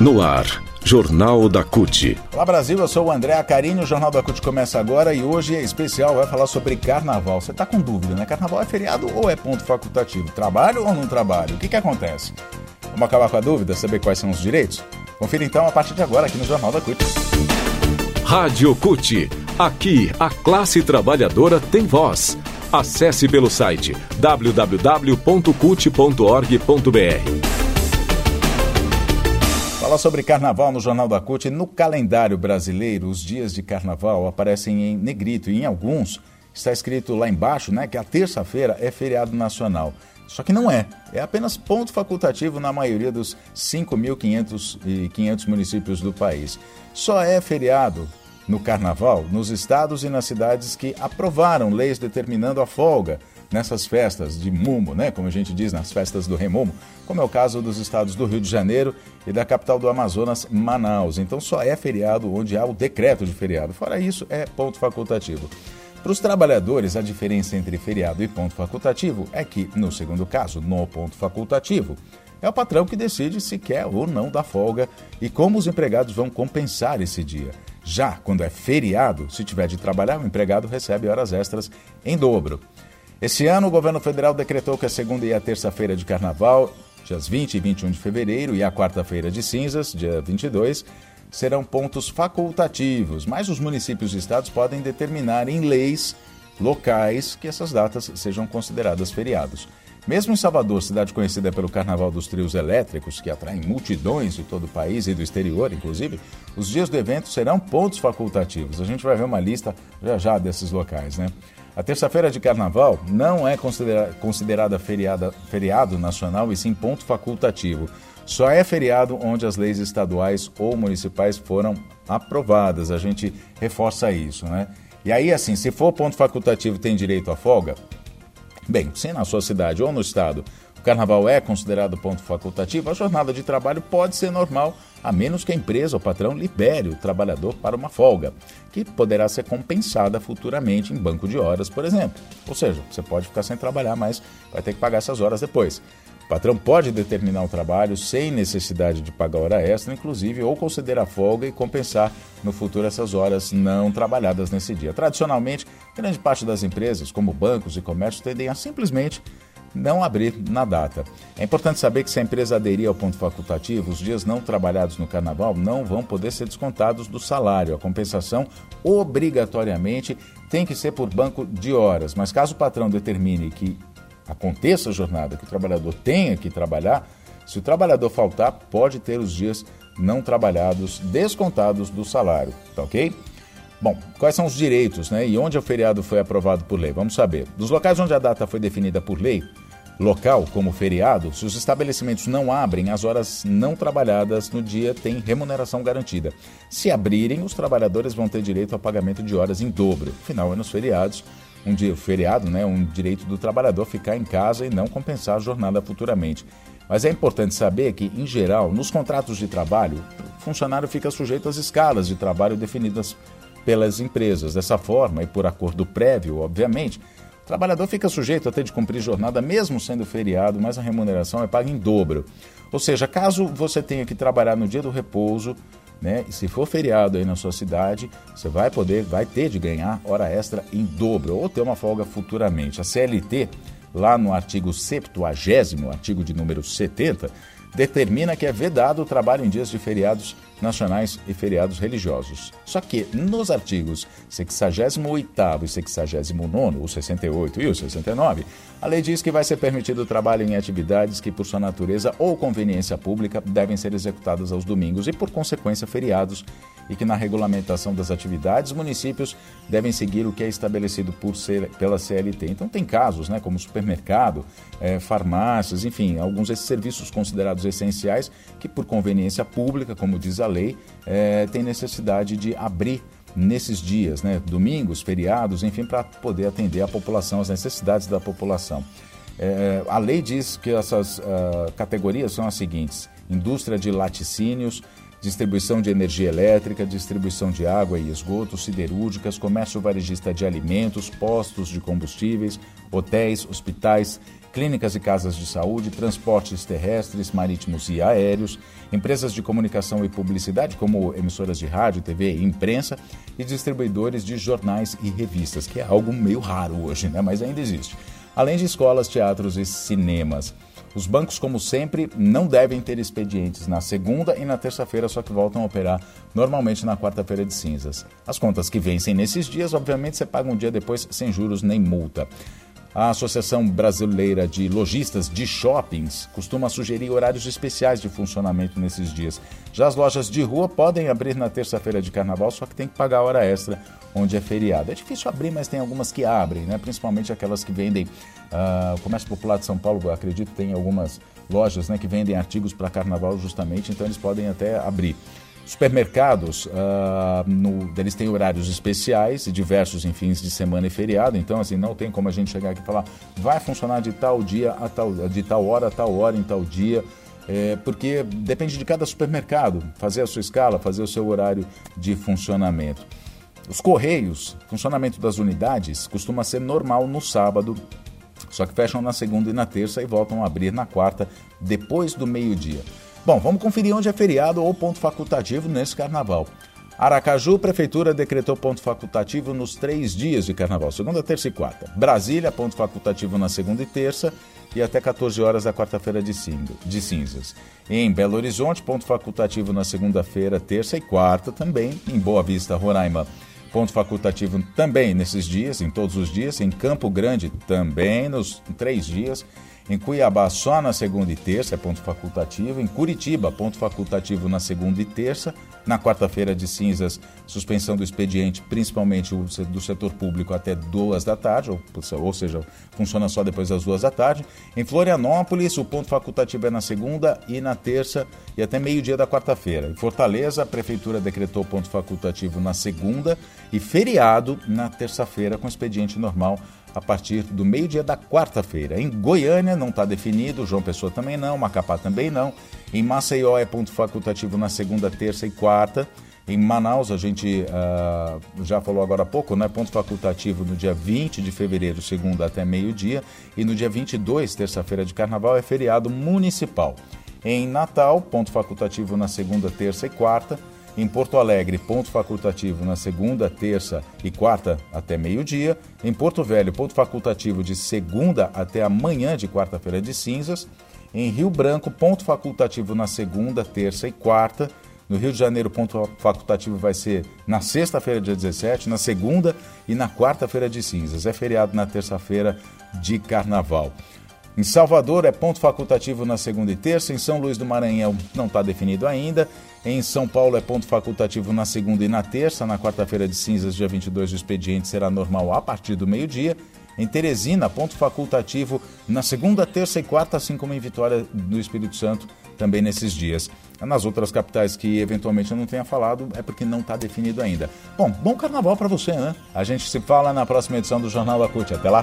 No ar, Jornal da CUT. Olá Brasil, eu sou o André Acarini, o Jornal da CUT começa agora e hoje é especial, vai falar sobre carnaval. Você está com dúvida, né? Carnaval é feriado ou é ponto facultativo? Trabalho ou não trabalho? O que, que acontece? Vamos acabar com a dúvida, saber quais são os direitos? Confira então a partir de agora aqui no Jornal da CUT. Rádio CUT. Aqui, a classe trabalhadora tem voz. Acesse pelo site www.cut.org.br. Falar sobre carnaval no Jornal da CUT. No calendário brasileiro, os dias de carnaval aparecem em negrito e em alguns está escrito lá embaixo né, que a terça-feira é feriado nacional. Só que não é. É apenas ponto facultativo na maioria dos 5.500 municípios do país. Só é feriado no carnaval nos estados e nas cidades que aprovaram leis determinando a folga nessas festas de mumo, né, como a gente diz nas festas do remumo, como é o caso dos estados do Rio de Janeiro e da capital do Amazonas, Manaus. Então só é feriado onde há o decreto de feriado. Fora isso, é ponto facultativo. Para os trabalhadores, a diferença entre feriado e ponto facultativo é que, no segundo caso, no ponto facultativo, é o patrão que decide se quer ou não dar folga e como os empregados vão compensar esse dia. Já quando é feriado, se tiver de trabalhar, o empregado recebe horas extras em dobro. Este ano, o governo federal decretou que a segunda e a terça-feira de carnaval, dias 20 e 21 de fevereiro, e a quarta-feira de cinzas, dia 22, serão pontos facultativos, mas os municípios e estados podem determinar em leis locais que essas datas sejam consideradas feriados. Mesmo em Salvador, cidade conhecida pelo Carnaval dos Trios Elétricos, que atraem multidões de todo o país e do exterior, inclusive, os dias do evento serão pontos facultativos. A gente vai ver uma lista já já desses locais, né? A terça-feira de carnaval não é considera considerada feriada, feriado nacional e sim ponto facultativo. Só é feriado onde as leis estaduais ou municipais foram aprovadas. A gente reforça isso, né? E aí, assim, se for ponto facultativo tem direito à folga? Bem, se na sua cidade ou no estado o carnaval é considerado ponto facultativo, a jornada de trabalho pode ser normal, a menos que a empresa ou patrão libere o trabalhador para uma folga, que poderá ser compensada futuramente em banco de horas, por exemplo. Ou seja, você pode ficar sem trabalhar, mas vai ter que pagar essas horas depois. O patrão pode determinar o trabalho sem necessidade de pagar hora extra, inclusive, ou considerar folga e compensar no futuro essas horas não trabalhadas nesse dia. Tradicionalmente, grande parte das empresas, como bancos e comércios, tendem a simplesmente não abrir na data. É importante saber que se a empresa aderir ao ponto facultativo, os dias não trabalhados no carnaval não vão poder ser descontados do salário. A compensação, obrigatoriamente, tem que ser por banco de horas. Mas caso o patrão determine que aconteça a jornada, que o trabalhador tenha que trabalhar, se o trabalhador faltar, pode ter os dias não trabalhados descontados do salário, tá ok? Bom, quais são os direitos né, e onde o feriado foi aprovado por lei? Vamos saber. Dos locais onde a data foi definida por lei, local como feriado, se os estabelecimentos não abrem, as horas não trabalhadas no dia têm remuneração garantida. Se abrirem, os trabalhadores vão ter direito ao pagamento de horas em dobro. Afinal, é nos feriados, um dia feriado, né, um direito do trabalhador ficar em casa e não compensar a jornada futuramente. Mas é importante saber que, em geral, nos contratos de trabalho, o funcionário fica sujeito às escalas de trabalho definidas pelas empresas. Dessa forma, e por acordo prévio, obviamente, o trabalhador fica sujeito a ter de cumprir jornada mesmo sendo feriado, mas a remuneração é paga em dobro. Ou seja, caso você tenha que trabalhar no dia do repouso, né, e se for feriado aí na sua cidade, você vai poder, vai ter de ganhar hora extra em dobro ou ter uma folga futuramente. A CLT, lá no artigo 70, artigo de número 70, determina que é vedado o trabalho em dias de feriados nacionais e feriados religiosos. Só que nos artigos 68 e 69, o 68 e o 69, a lei diz que vai ser permitido o trabalho em atividades que, por sua natureza ou conveniência pública, devem ser executadas aos domingos e, por consequência, feriados, e que na regulamentação das atividades, municípios devem seguir o que é estabelecido por, pela CLT. Então, tem casos, né, como supermercado, é, farmácias, enfim, alguns desses serviços considerados essenciais que, por conveniência pública, como diz a lei, é, tem necessidade de abrir nesses dias, né, domingos, feriados, enfim, para poder atender a população, as necessidades da população. É, a lei diz que essas uh, categorias são as seguintes: indústria de laticínios, distribuição de energia elétrica, distribuição de água e esgoto, siderúrgicas, comércio varejista de alimentos, postos de combustíveis, hotéis, hospitais, clínicas e casas de saúde, transportes terrestres, marítimos e aéreos, empresas de comunicação e publicidade, como emissoras de rádio, TV e imprensa, e distribuidores de jornais e revistas, que é algo meio raro hoje, né? mas ainda existe. Além de escolas, teatros e cinemas. Os bancos, como sempre, não devem ter expedientes na segunda e na terça-feira, só que voltam a operar normalmente na quarta-feira de cinzas. As contas que vencem nesses dias, obviamente, você paga um dia depois sem juros nem multa. A Associação Brasileira de Lojistas de Shoppings costuma sugerir horários especiais de funcionamento nesses dias. Já as lojas de rua podem abrir na terça-feira de carnaval, só que tem que pagar hora extra onde é feriado. É difícil abrir, mas tem algumas que abrem, né? principalmente aquelas que vendem. Uh, o Comércio Popular de São Paulo, acredito, tem algumas lojas né, que vendem artigos para carnaval justamente, então eles podem até abrir. Supermercados, uh, no, eles têm horários especiais e diversos em fins de semana e feriado, então assim, não tem como a gente chegar aqui e falar vai funcionar de tal dia a tal, de tal hora a tal hora em tal dia, é, porque depende de cada supermercado, fazer a sua escala, fazer o seu horário de funcionamento. Os correios, funcionamento das unidades, costuma ser normal no sábado, só que fecham na segunda e na terça e voltam a abrir na quarta, depois do meio-dia. Bom, vamos conferir onde é feriado ou ponto facultativo nesse carnaval. Aracaju, Prefeitura decretou ponto facultativo nos três dias de carnaval, segunda, terça e quarta. Brasília, ponto facultativo na segunda e terça e até 14 horas da quarta-feira de, de cinzas. Em Belo Horizonte, ponto facultativo na segunda-feira, terça e quarta também. Em Boa Vista, Roraima, ponto facultativo também nesses dias, em todos os dias. Em Campo Grande, também nos três dias. Em Cuiabá, só na segunda e terça é ponto facultativo. Em Curitiba, ponto facultativo na segunda e terça. Na quarta-feira de cinzas, suspensão do expediente, principalmente do setor público, até duas da tarde, ou, seja, funciona só depois das duas da tarde. Em Florianópolis, o ponto facultativo é na segunda e na terça e até meio-dia da quarta-feira. Em Fortaleza, a prefeitura decretou ponto facultativo na segunda e feriado na terça-feira, com expediente normal a partir do meio-dia da quarta-feira. Em Goiânia não está definido, João Pessoa também não, Macapá também não. Em Maceió é ponto facultativo na segunda, terça e quarta. Em Manaus, a gente uh, já falou agora há pouco, né? Ponto facultativo no dia 20 de fevereiro, segunda até meio-dia. E no dia 22, terça-feira de carnaval, é feriado municipal. Em Natal, ponto facultativo na segunda, terça e quarta. Em Porto Alegre, ponto facultativo na segunda, terça e quarta até meio-dia. Em Porto Velho, ponto facultativo de segunda até amanhã de quarta-feira de cinzas. Em Rio Branco, ponto facultativo na segunda, terça e quarta. No Rio de Janeiro, ponto facultativo vai ser na sexta-feira, dia 17, na segunda e na quarta-feira de cinzas. É feriado na terça-feira de carnaval. Em Salvador é ponto facultativo na segunda e terça. Em São Luís do Maranhão não está definido ainda. Em São Paulo é ponto facultativo na segunda e na terça. Na quarta-feira de cinzas, dia 22, o expediente será normal a partir do meio-dia. Em Teresina, ponto facultativo na segunda, terça e quarta, assim como em Vitória do Espírito Santo, também nesses dias. Nas outras capitais que eventualmente eu não tenha falado, é porque não está definido ainda. Bom, bom carnaval para você, né? A gente se fala na próxima edição do Jornal da CUT. Até lá!